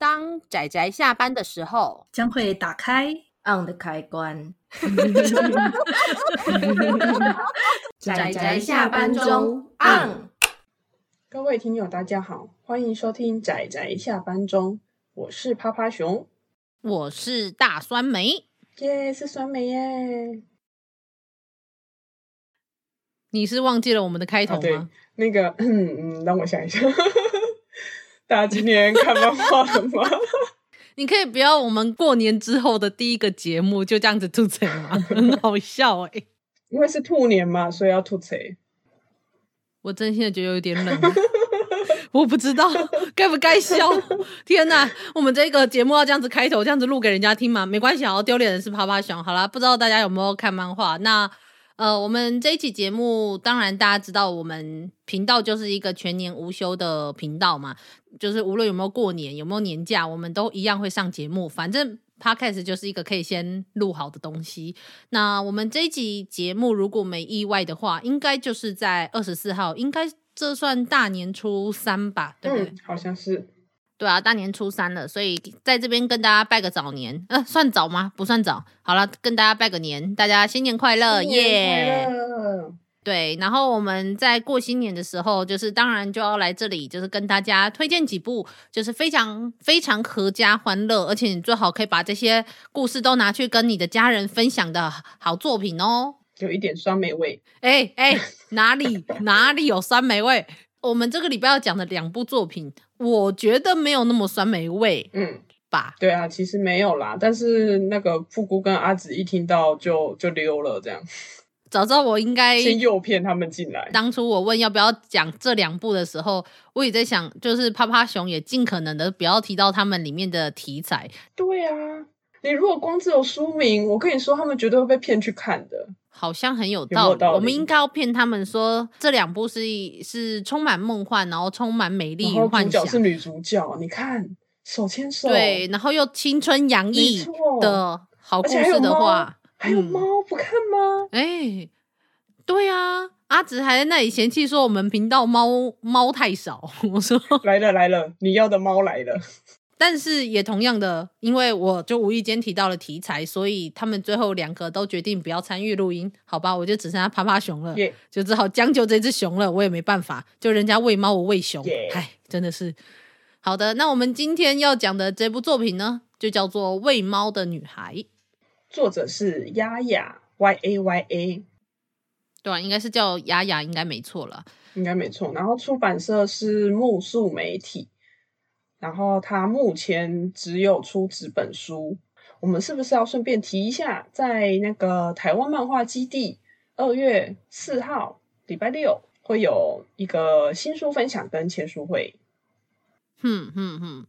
当仔仔下班的时候，将会打开 on 的开关。仔仔下班中 on。各位听友，大家好，欢迎收听仔仔下班中，我是趴趴熊，我是大酸梅，耶，是酸梅耶。你是忘记了我们的开头吗？啊、对，那个，嗯嗯，让我想一下。大家今年看漫画了吗？你可以不要我们过年之后的第一个节目就这样子吐槽吗？很好笑哎、欸，因为是兔年嘛，所以要吐槽。我真心的觉得有点冷，我不知道该不该笑。天哪，我们这个节目要这样子开头，这样子录给人家听吗？没关系，好丢脸的是啪啪熊。好啦，不知道大家有没有看漫画？那。呃，我们这一期节目，当然大家知道，我们频道就是一个全年无休的频道嘛，就是无论有没有过年，有没有年假，我们都一样会上节目。反正 Podcast 就是一个可以先录好的东西。那我们这一集节目，如果没意外的话，应该就是在二十四号，应该这算大年初三吧？对不对？嗯，好像是。对啊，大年初三了，所以在这边跟大家拜个早年，呃，算早吗？不算早。好了，跟大家拜个年，大家新年快乐，耶！Yeah! 对，然后我们在过新年的时候，就是当然就要来这里，就是跟大家推荐几部，就是非常非常合家欢乐，而且你最好可以把这些故事都拿去跟你的家人分享的好作品哦。有一点酸梅味，哎哎，哪里哪里有酸梅味？我们这个礼拜要讲的两部作品，我觉得没有那么酸梅味，嗯吧？对啊，其实没有啦。但是那个布姑跟阿紫一听到就就溜了，这样。早知道我应该先诱骗他们进来。当初我问要不要讲这两部的时候，我也在想，就是趴趴熊也尽可能的不要提到他们里面的题材。对啊，你如果光只有书名，我跟你说，他们绝对会被骗去看的。好像很有道理，有有道理，我们应该要骗他们说这两部是是充满梦幻，然后充满美丽与幻想。主角是女主角，你看手牵手，对，然后又青春洋溢的好故事的话，还有猫、嗯、不看吗？哎、欸，对啊，阿直还在那里嫌弃说我们频道猫猫太少。我说来了来了，你要的猫来了。但是也同样的，因为我就无意间提到了题材，所以他们最后两个都决定不要参与录音，好吧？我就只剩下趴趴熊了.就只好将就这只熊了。我也没办法，就人家喂猫，我喂熊，哎，Yeah. 真的是。好的，那我们今天要讲的这部作品呢，就叫做《喂猫的女孩》，作者是丫丫 Y A Y A，对啊，应该是叫丫丫，应该没错了，应该没错。然后出版社是木树媒体。然后他目前只有出纸本书，我们是不是要顺便提一下，在那个台湾漫画基地二月四号礼拜六会有一个新书分享跟签书会。哼哼哼，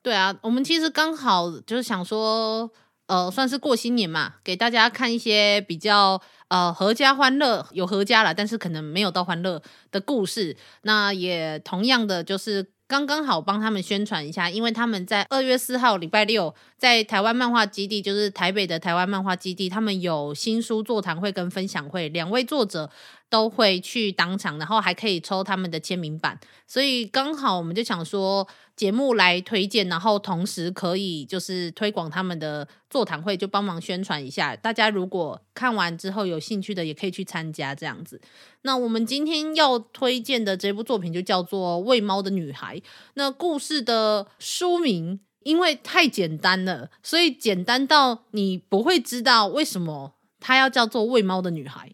对啊，我们其实刚好就是想说，呃，算是过新年嘛，给大家看一些比较呃阖家欢乐，有阖家了，但是可能没有到欢乐的故事。那也同样的就是。刚刚好帮他们宣传一下，因为他们在二月四号礼拜六在台湾漫画基地，就是台北的台湾漫画基地，他们有新书座谈会跟分享会，两位作者都会去当场，然后还可以抽他们的签名版，所以刚好我们就想说节目来推荐，然后同时可以就是推广他们的座谈会，就帮忙宣传一下。大家如果看完之后有兴趣的，也可以去参加这样子。那我们今天要推荐的这部作品就叫做《喂猫的女孩》。那故事的书名因为太简单了，所以简单到你不会知道为什么它要叫做《喂猫的女孩》。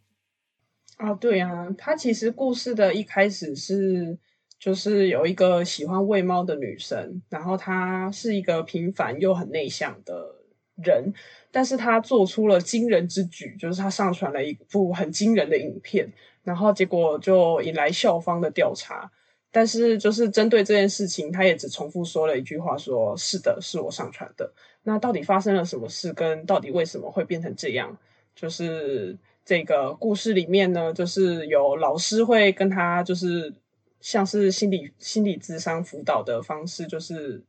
啊，对啊，他其实故事的一开始是，就是有一个喜欢喂猫的女生，然后她是一个平凡又很内向的人，但是她做出了惊人之举，就是她上传了一部很惊人的影片，然后结果就引来校方的调查，但是就是针对这件事情，她也只重复说了一句话说，说是的，是我上传的。那到底发生了什么事，跟到底为什么会变成这样，就是。这个故事里面呢，就是有老师会跟他，就是像是心理心理智商辅导的方式，就是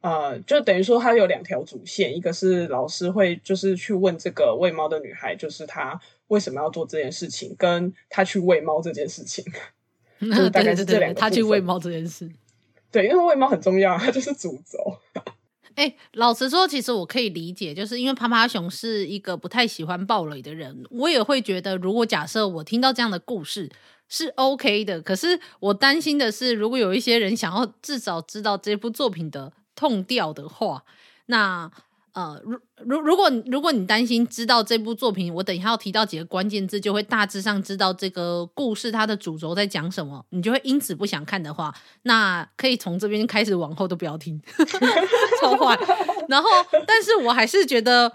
呃，就等于说他有两条主线，一个是老师会就是去问这个喂猫的女孩，就是她为什么要做这件事情，跟她去喂猫这件事情，就是大概是这两个。他去喂猫这件事，对，因为喂猫很重要，它就是主轴。哎、老实说，其实我可以理解，就是因为趴趴熊是一个不太喜欢暴雷的人，我也会觉得，如果假设我听到这样的故事是 OK 的，可是我担心的是，如果有一些人想要至少知道这部作品的痛调的话，那。呃，如如如果如果你担心知道这部作品，我等一下要提到几个关键字，就会大致上知道这个故事它的主轴在讲什么，你就会因此不想看的话，那可以从这边开始往后都不要听，超坏。然后，但是我还是觉得，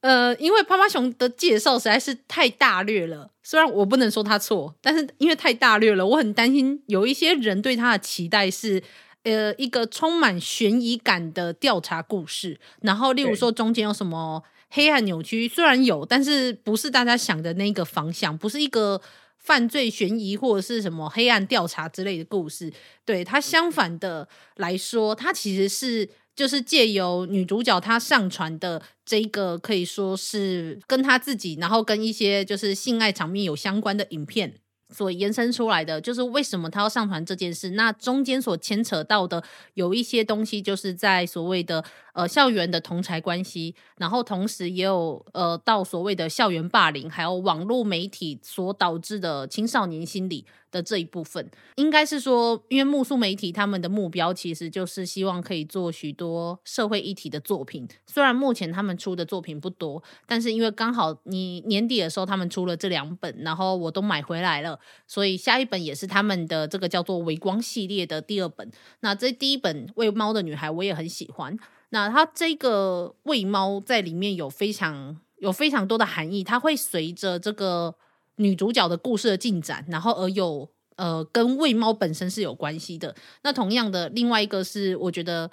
呃，因为趴趴熊的介绍实在是太大略了，虽然我不能说他错，但是因为太大略了，我很担心有一些人对他的期待是。呃，一个充满悬疑感的调查故事，然后例如说中间有什么黑暗扭曲，虽然有，但是不是大家想的那个方向，不是一个犯罪悬疑或者是什么黑暗调查之类的故事。对，它相反的来说，它其实是就是借由女主角她上传的这个可以说是跟她自己，然后跟一些就是性爱场面有相关的影片。所延伸出来的就是为什么他要上传这件事？那中间所牵扯到的有一些东西，就是在所谓的呃校园的同才关系，然后同时也有呃到所谓的校园霸凌，还有网络媒体所导致的青少年心理。的这一部分，应该是说，因为木苏媒体他们的目标其实就是希望可以做许多社会议题的作品。虽然目前他们出的作品不多，但是因为刚好你年底的时候他们出了这两本，然后我都买回来了，所以下一本也是他们的这个叫做《微光》系列的第二本。那这第一本《喂猫的女孩》我也很喜欢。那它这个喂猫在里面有非常有非常多的含义，它会随着这个。女主角的故事的进展，然后而有呃跟喂猫本身是有关系的。那同样的，另外一个是我觉得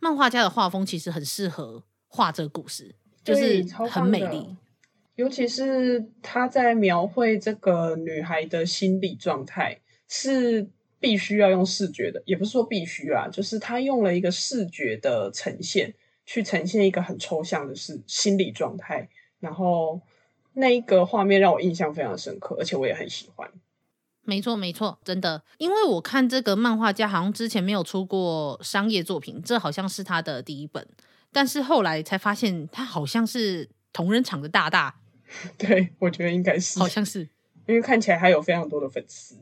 漫画家的画风其实很适合画这个故事，就是很美丽。尤其是他在描绘这个女孩的心理状态，是必须要用视觉的，也不是说必须啊，就是他用了一个视觉的呈现，去呈现一个很抽象的是心理状态，然后。那一个画面让我印象非常深刻，而且我也很喜欢。没错，没错，真的，因为我看这个漫画家好像之前没有出过商业作品，这好像是他的第一本。但是后来才发现，他好像是同人场的大大。对，我觉得应该是，好像是，因为看起来还有非常多的粉丝。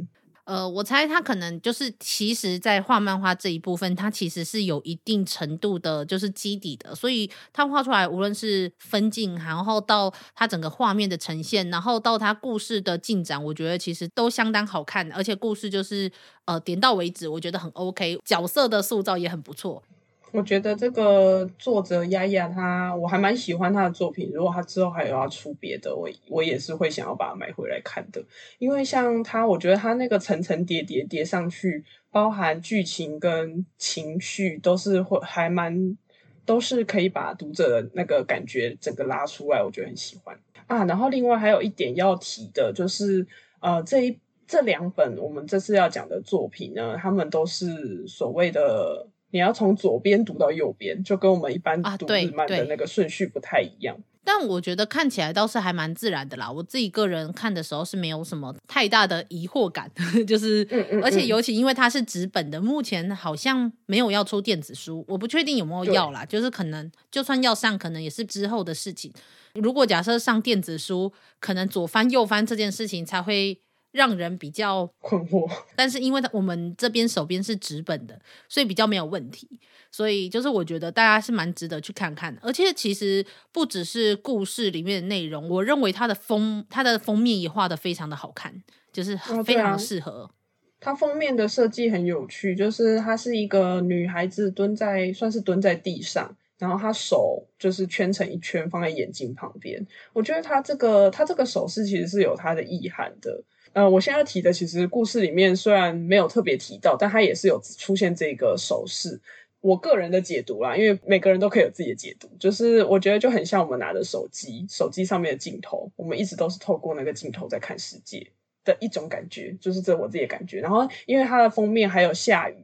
呃，我猜他可能就是，其实，在画漫画这一部分，他其实是有一定程度的，就是基底的，所以他画出来，无论是分镜，然后到他整个画面的呈现，然后到他故事的进展，我觉得其实都相当好看，而且故事就是呃点到为止，我觉得很 OK，角色的塑造也很不错。我觉得这个作者丫丫他，我还蛮喜欢他的作品。如果他之后还有要出别的，我我也是会想要把它买回来看的。因为像他，我觉得他那个层层叠叠叠上去，包含剧情跟情绪，都是会还蛮都是可以把读者的那个感觉整个拉出来，我觉得很喜欢啊。然后另外还有一点要提的就是，呃，这一这两本我们这次要讲的作品呢，他们都是所谓的。你要从左边读到右边，就跟我们一般读日漫的那个顺序不太一样。啊，但我觉得看起来倒是还蛮自然的啦。我自己个人看的时候是没有什么太大的疑惑感，就是，嗯嗯嗯，而且尤其因为它是纸本的，目前好像没有要出电子书，我不确定有没有要啦。就是可能就算要上，可能也是之后的事情。如果假设上电子书，可能左翻右翻这件事情才会。让人比较 困惑，但是因为我们这边手边是纸本的，所以比较没有问题。所以就是我觉得大家是蛮值得去看看的。而且其实不只是故事里面的内容，我认为它的封它的封面也画的非常的好看，就是非常适合。它封面的设计很有趣，就是它是一个女孩子蹲在算是蹲在地上，然后他手就是圈成一圈放在眼睛旁边。我觉得他这个他这个手势其实是有它的意涵的。呃，我现在要提的，其实故事里面虽然没有特别提到，但他也是有出现这个手势。我个人的解读啦，因为每个人都可以有自己的解读，就是我觉得就很像我们拿着手机，手机上面的镜头，我们一直都是透过那个镜头在看世界的一种感觉，就是这我自己的感觉。然后，因为它的封面还有下雨，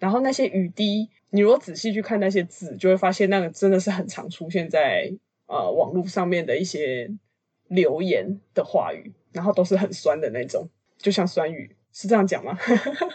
然后那些雨滴，你如果仔细去看那些字，就会发现那个真的是很常出现在呃网络上面的一些留言的话语。然后都是很酸的那种，就像酸雨，是这样讲吗？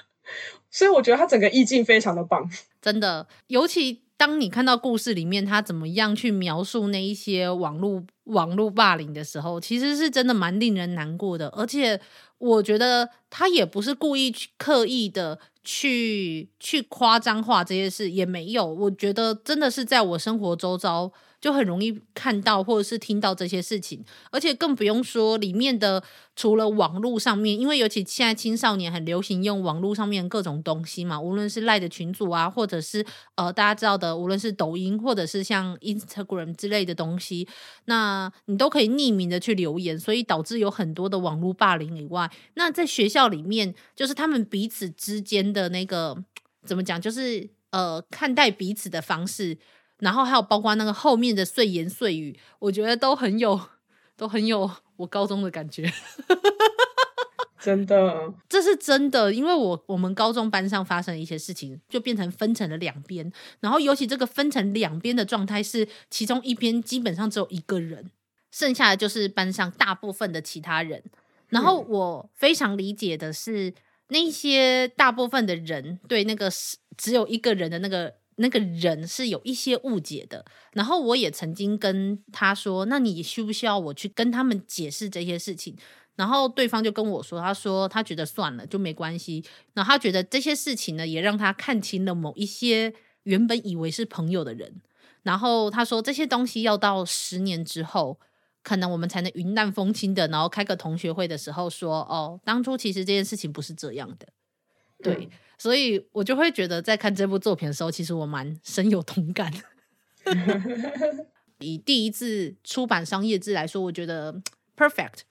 所以我觉得它整个意境非常的棒，真的。尤其当你看到故事里面他怎么样去描述那一些网络网络霸凌的时候，其实是真的蛮令人难过的。而且我觉得他也不是故意去刻意的去去夸张化这些事，也没有。我觉得真的是在我生活周遭。就很容易看到或者是听到这些事情，而且更不用说里面的除了网络上面，因为尤其现在青少年很流行用网络上面各种东西嘛，无论是赖的群组啊，或者是呃大家知道的，无论是抖音或者是像 Instagram 之类的东西，那你都可以匿名的去留言，所以导致有很多的网络霸凌以外，那在学校里面，就是他们彼此之间的那个怎么讲，就是呃看待彼此的方式。然后还有包括那个后面的碎言碎语，我觉得都很有，都很有我高中的感觉。真的，这是真的，因为我我们高中班上发生的一些事情，就变成分成了两边。然后尤其这个分成两边的状态是，其中一边基本上只有一个人，剩下的就是班上大部分的其他人。然后我非常理解的是，那些大部分的人对那个只有一个人的那个。那个人是有一些误解的，然后我也曾经跟他说：“那你需不需要我去跟他们解释这些事情？”然后对方就跟我说：“他说他觉得算了，就没关系。然后他觉得这些事情呢，也让他看清了某一些原本以为是朋友的人。然后他说这些东西要到十年之后，可能我们才能云淡风轻的，然后开个同学会的时候说：哦，当初其实这件事情不是这样的。”对。嗯所以我就会觉得，在看这部作品的时候，其实我蛮深有同感。以第一次出版商业志来说，我觉得 perfect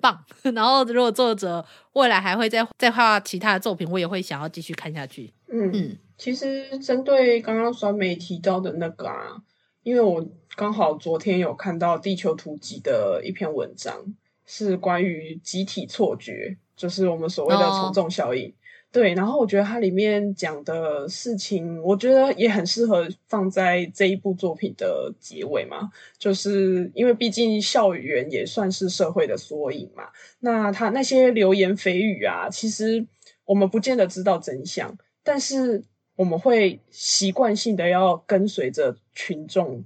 棒。然后，如果作者未来还会再再画其他的作品，我也会想要继续看下去。嗯嗯，其实针对刚刚酸梅提到的那个啊，因为我刚好昨天有看到《地球图集》的一篇文章，是关于集体错觉，就是我们所谓的从众效应。Oh. 对，然后我觉得它里面讲的事情，我觉得也很适合放在这一部作品的结尾嘛，就是因为毕竟校园也算是社会的缩影嘛。那他那些流言蜚语啊，其实我们不见得知道真相，但是我们会习惯性的要跟随着群众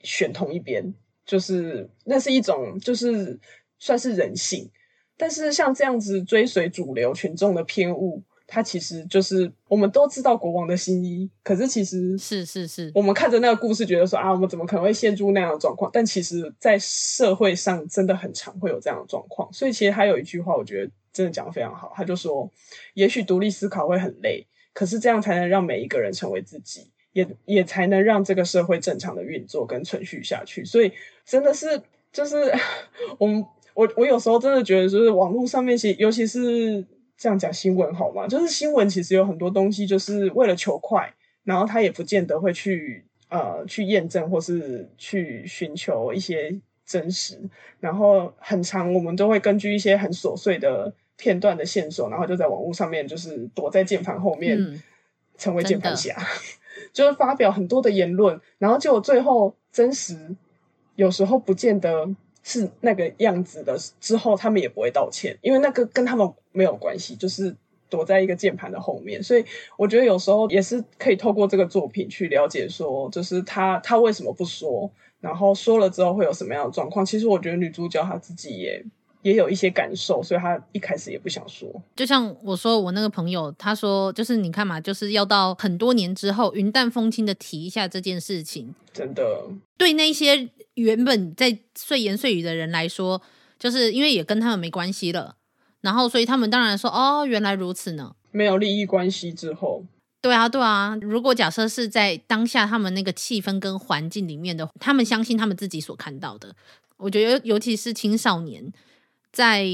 选同一边，就是那是一种就是算是人性。但是像这样子追随主流群众的偏误，它其实就是我们都知道国王的新衣，可是其实是是是，我们看着那个故事，觉得说啊，我们怎么可能会陷入那样的状况？但其实，在社会上真的很常会有这样的状况。所以其实他有一句话，我觉得真的讲的非常好，他就说，也许独立思考会很累，可是这样才能让每一个人成为自己，也也才能让这个社会正常的运作跟存续下去。所以真的是就是 我们。我我有时候真的觉得，就是网络上面，其尤其是这样讲新闻好吗？就是新闻其实有很多东西，就是为了求快，然后他也不见得会去呃去验证或是去寻求一些真实，然后很长我们都会根据一些很琐碎的片段的线索，然后就在网络上面就是躲在键盘后面，成为键盘侠，就是发表很多的言论，然后就最后真实有时候不见得。是那个样子的，之后他们也不会道歉，因为那个跟他们没有关系，就是躲在一个键盘的后面。所以我觉得有时候也是可以透过这个作品去了解，说就是他他为什么不说，然后说了之后会有什么样的状况。其实我觉得女主角她自己也也有一些感受，所以他一开始也不想说。就像我说我那个朋友，他说就是你看嘛，就是要到很多年之后云淡风轻的提一下这件事情，真的对那些。原本在碎言碎语的人来说，就是因为也跟他们没关系了，然后所以他们当然说哦，原来如此呢。没有利益关系之后，对啊，对啊。如果假设是在当下他们那个气氛跟环境里面的，他们相信他们自己所看到的。我觉得尤其是青少年在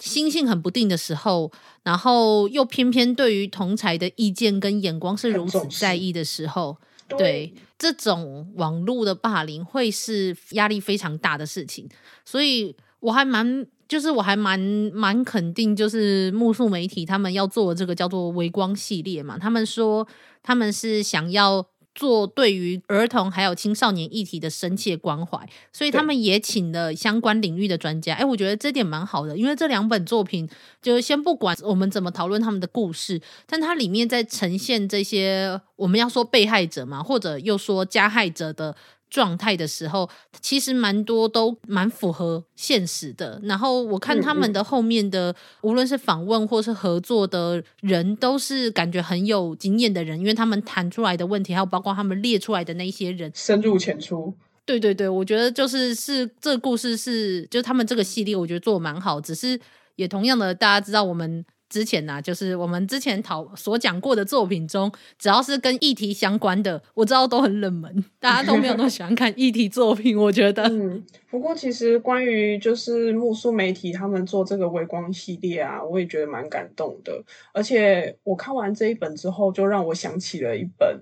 心性很不定的时候，然后又偏偏对于同才的意见跟眼光是如此在意的时候。对，这种网络的霸凌会是压力非常大的事情，所以我还蛮，就是我还蛮蛮肯定，就是目宿媒体他们要做的这个叫做微光系列嘛，他们说他们是想要做对于儿童还有青少年议题的深切关怀，所以他们也请了相关领域的专家。哎，我觉得这点蛮好的，因为这两本作品，就先不管我们怎么讨论他们的故事，但它里面在呈现这些我们要说被害者嘛，或者又说加害者的。状态的时候，其实蛮多都蛮符合现实的。然后我看他们的后面的，嗯嗯、无论是访问或是合作的人，都是感觉很有经验的人，因为他们谈出来的问题，还有包括他们列出来的那些人，深入浅出。对对对，我觉得就是是这个故事是，就他们这个系列，我觉得做得蛮好。只是也同样的，大家知道我们。之前呢、啊，就是我们之前讨所讲过的作品中，只要是跟议题相关的，我知道都很冷门，大家都没有那么喜欢看议题作品。我觉得，嗯，不过其实关于就是木素媒体他们做这个微光系列啊，我也觉得蛮感动的。而且我看完这一本之后，就让我想起了一本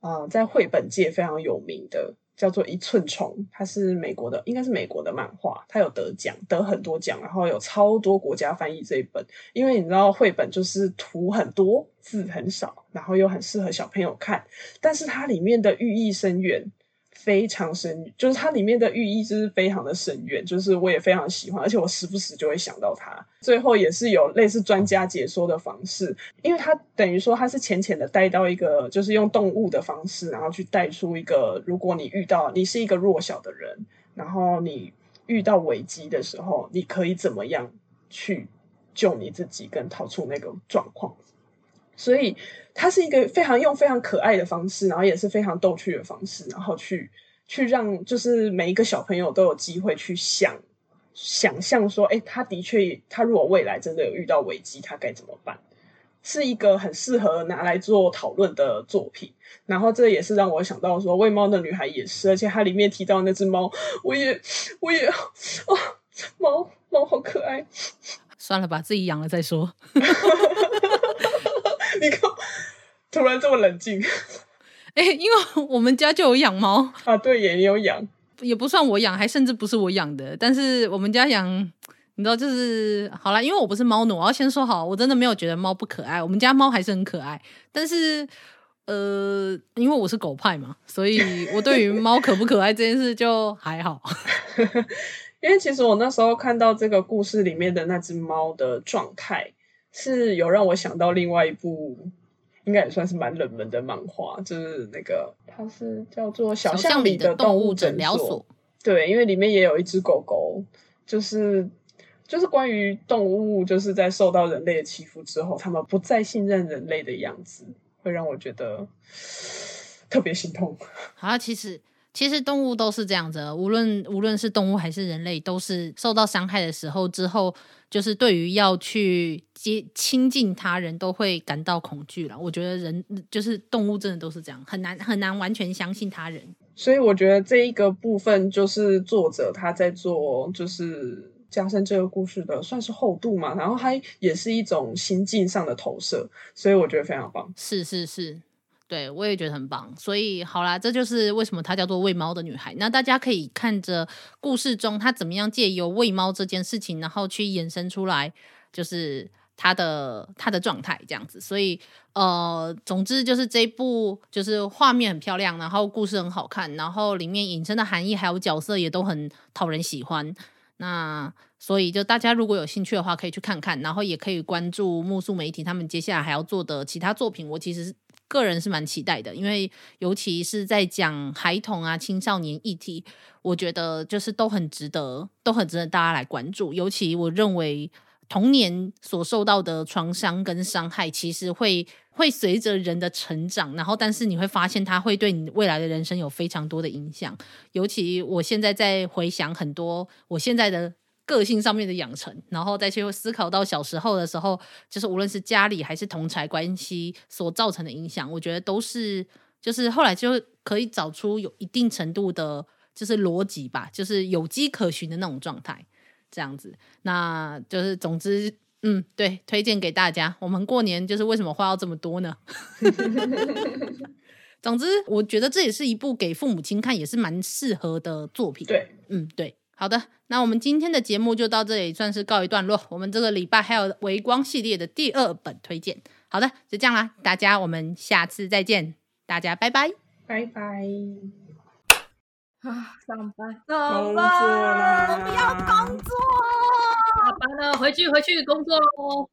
啊、在绘本界非常有名的。叫做一寸虫，它是美国的，应该是美国的漫画，它有得奖，得很多奖，然后有超多国家翻译这一本。因为你知道，绘本就是图很多，字很少，然后又很适合小朋友看，但是它里面的寓意深远。非常深，就是它里面的寓意就是非常的深远，就是我也非常喜欢，而且我时不时就会想到它。最后也是有类似专家解说的方式，因为它等于说它是浅浅的带到一个，就是用动物的方式，然后去带出一个，如果你遇到你是一个弱小的人，然后你遇到危机的时候，你可以怎么样去救你自己，跟逃出那个状况。所以它是一个非常用非常可爱的方式，然后也是非常逗趣的方式，然后去去让就是每一个小朋友都有机会去想想象说，哎，他的确，他如果未来真的有遇到危机，他该怎么办？是一个很适合拿来做讨论的作品。然后这也是让我想到说，喂猫的女孩也是，而且它里面提到那只猫，我也我也哦，猫猫好可爱。算了吧，自己养了再说。你看，突然这么冷静。哎、欸，因为我们家就有养猫啊，对，也有养，也不算我养，还甚至不是我养的。但是我们家养，你知道，就是好啦，因为我不是猫奴，我要先说好，我真的没有觉得猫不可爱，我们家猫还是很可爱。但是，呃，因为我是狗派嘛，所以我对于猫可不可爱这件事就还好。因为其实我那时候看到这个故事里面的那只猫的状态。是有让我想到另外一部，应该也算是蛮冷门的漫画，就是那个它是叫做《小巷里的动物诊疗所》。对，因为里面也有一只狗狗，就是就是关于动物，就是在受到人类的欺负之后，他们不再信任人类的样子，会让我觉得 特别心痛。好，其实。其实动物都是这样子，无论无论是动物还是人类，都是受到伤害的时候之后，就是对于要去接亲近他人，都会感到恐惧了。我觉得人就是动物，真的都是这样，很难很难完全相信他人。所以我觉得这一个部分，就是作者他在做，就是加深这个故事的算是厚度嘛，然后它也是一种心境上的投射，所以我觉得非常棒。是是是。对，我也觉得很棒，所以好啦，这就是为什么她叫做喂猫的女孩。那大家可以看着故事中她怎么样借由喂猫这件事情，然后去延伸出来，就是她的她的状态这样子。所以呃，总之就是这一部就是画面很漂亮，然后故事很好看，然后里面引申的含义还有角色也都很讨人喜欢。那所以就大家如果有兴趣的话，可以去看看，然后也可以关注木素媒体他们接下来还要做的其他作品。我其实个人是蛮期待的，因为尤其是在讲孩童啊、青少年议题，我觉得就是都很值得，都很值得大家来关注。尤其我认为童年所受到的创伤跟伤害，其实会会随着人的成长，然后但是你会发现它会对你未来的人生有非常多的影响。尤其我现在在回想很多我现在的。个性上面的养成，然后再去思考到小时候的时候，就是无论是家里还是同侪关系所造成的影响，我觉得都是，就是后来就可以找出有一定程度的，就是逻辑吧，就是有迹可循的那种状态，这样子。那就是总之，嗯，对，推荐给大家。我们过年就是为什么花要这么多呢？总之，我觉得这也是一部给父母亲看也是蛮适合的作品。对，嗯，对。好的，那我们今天的节目就到这里，算是告一段落。我们这个礼拜还有微光系列的第二本推荐。好的，就这样啦，大家我们下次再见，大家拜拜。拜拜。啊，上班，工作啦！我不要工作，下班了，回去回去工作喽。